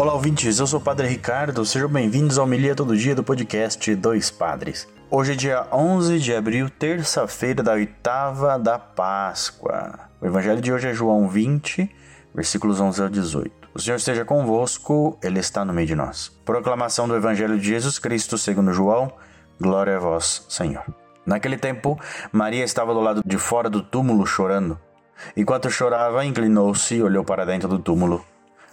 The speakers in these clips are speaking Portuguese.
Olá, ouvintes. Eu sou o Padre Ricardo. Sejam bem-vindos ao Milia Todo Dia do podcast Dois Padres. Hoje é dia 11 de abril, terça-feira da oitava da Páscoa. O evangelho de hoje é João 20, versículos 11 ao 18. O Senhor esteja convosco, Ele está no meio de nós. Proclamação do Evangelho de Jesus Cristo segundo João. Glória a vós, Senhor. Naquele tempo, Maria estava do lado de fora do túmulo chorando. Enquanto chorava, inclinou-se e olhou para dentro do túmulo.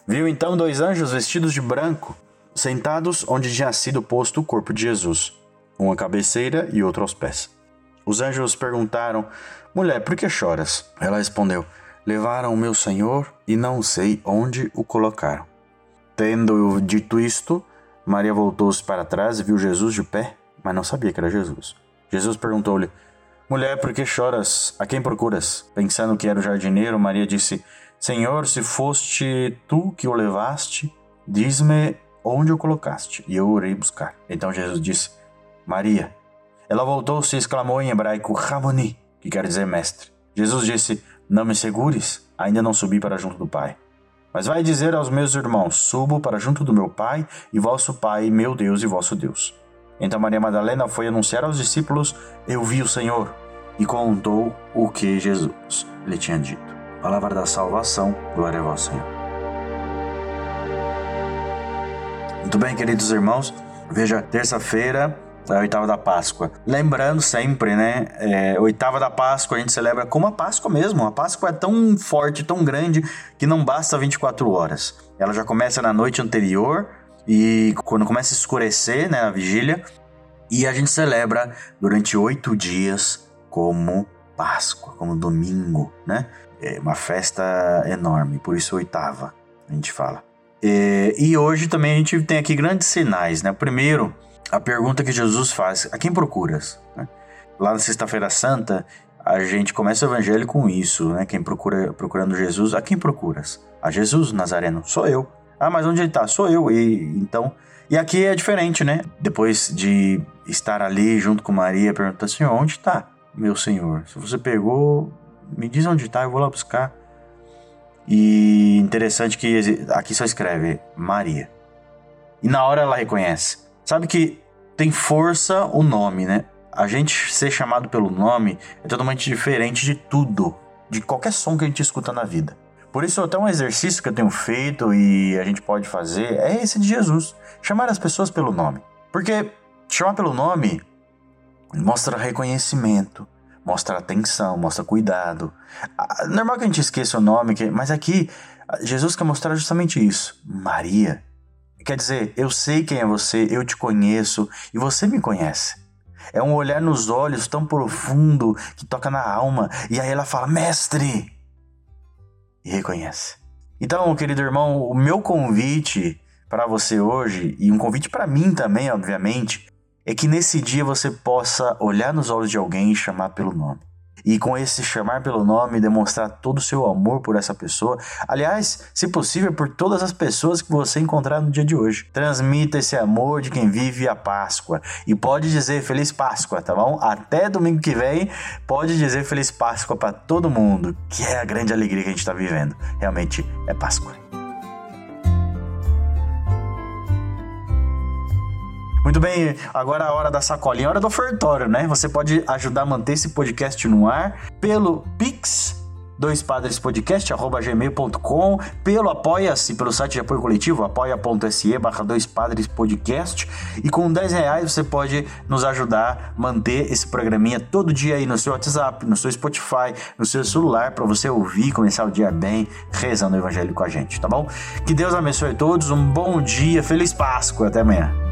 Viu então dois anjos vestidos de branco, sentados onde tinha sido posto o corpo de Jesus, um à cabeceira e outro aos pés. Os anjos perguntaram: Mulher, por que choras? Ela respondeu: Levaram o meu senhor e não sei onde o colocaram. Tendo dito isto, Maria voltou-se para trás e viu Jesus de pé, mas não sabia que era Jesus. Jesus perguntou-lhe: Mulher, por que choras? A quem procuras? Pensando que era o jardineiro, Maria disse: Senhor, se foste tu que o levaste, diz-me onde o colocaste, e eu irei buscar. Então Jesus disse: Maria. Ela voltou-se e exclamou em hebraico: Ramoni, que quer dizer mestre. Jesus disse: Não me segures, ainda não subi para junto do Pai. Mas vai dizer aos meus irmãos: Subo para junto do meu Pai e vosso Pai, meu Deus e vosso Deus. Então Maria Madalena foi anunciar aos discípulos: Eu vi o Senhor, e contou o que Jesus lhe tinha dito. Palavra da salvação, glória a vós, Senhor. Muito bem, queridos irmãos, veja, terça-feira é a oitava da Páscoa. Lembrando sempre, né? É, oitava da Páscoa a gente celebra como a Páscoa mesmo. A Páscoa é tão forte, tão grande, que não basta 24 horas. Ela já começa na noite anterior e quando começa a escurecer, né? A vigília. E a gente celebra durante oito dias como Páscoa, como domingo, né? É uma festa enorme, por isso oitava, a gente fala. E, e hoje também a gente tem aqui grandes sinais, né? Primeiro, a pergunta que Jesus faz: a quem procuras? Né? Lá na Sexta-feira Santa, a gente começa o evangelho com isso, né? Quem procura procurando Jesus, a quem procuras? A Jesus Nazareno, sou eu. Ah, mas onde ele está? Sou eu. E então, e aqui é diferente, né? Depois de estar ali junto com Maria, pergunta: Senhor, onde está meu Senhor? Se você pegou, me diz onde está, eu vou lá buscar. E interessante que aqui só escreve Maria. E na hora ela reconhece. Sabe que tem força o nome, né? A gente ser chamado pelo nome é totalmente diferente de tudo, de qualquer som que a gente escuta na vida. Por isso, até um exercício que eu tenho feito e a gente pode fazer é esse de Jesus: chamar as pessoas pelo nome. Porque chamar pelo nome mostra reconhecimento, mostra atenção, mostra cuidado. Normal que a gente esqueça o nome, mas aqui Jesus quer mostrar justamente isso. Maria. Quer dizer, eu sei quem é você, eu te conheço e você me conhece. É um olhar nos olhos tão profundo que toca na alma. E aí ela fala, mestre! E reconhece. Então, querido irmão, o meu convite para você hoje, e um convite para mim também, obviamente, é que nesse dia você possa olhar nos olhos de alguém e chamar pelo nome. E com esse chamar pelo nome, demonstrar todo o seu amor por essa pessoa. Aliás, se possível, por todas as pessoas que você encontrar no dia de hoje. Transmita esse amor de quem vive a Páscoa. E pode dizer Feliz Páscoa, tá bom? Até domingo que vem, pode dizer Feliz Páscoa para todo mundo, que é a grande alegria que a gente está vivendo. Realmente é Páscoa. Muito bem, agora a hora da sacolinha, a hora do ofertório, né? Você pode ajudar a manter esse podcast no ar pelo Pix dois padres podcast arroba gmail.com pelo apoia-se pelo site de apoio coletivo apoia.se barra dois padres podcast e com 10 reais você pode nos ajudar a manter esse programinha todo dia aí no seu WhatsApp, no seu Spotify, no seu celular para você ouvir começar o dia bem rezando o evangelho com a gente, tá bom? Que Deus abençoe todos, um bom dia, feliz Páscoa, até amanhã.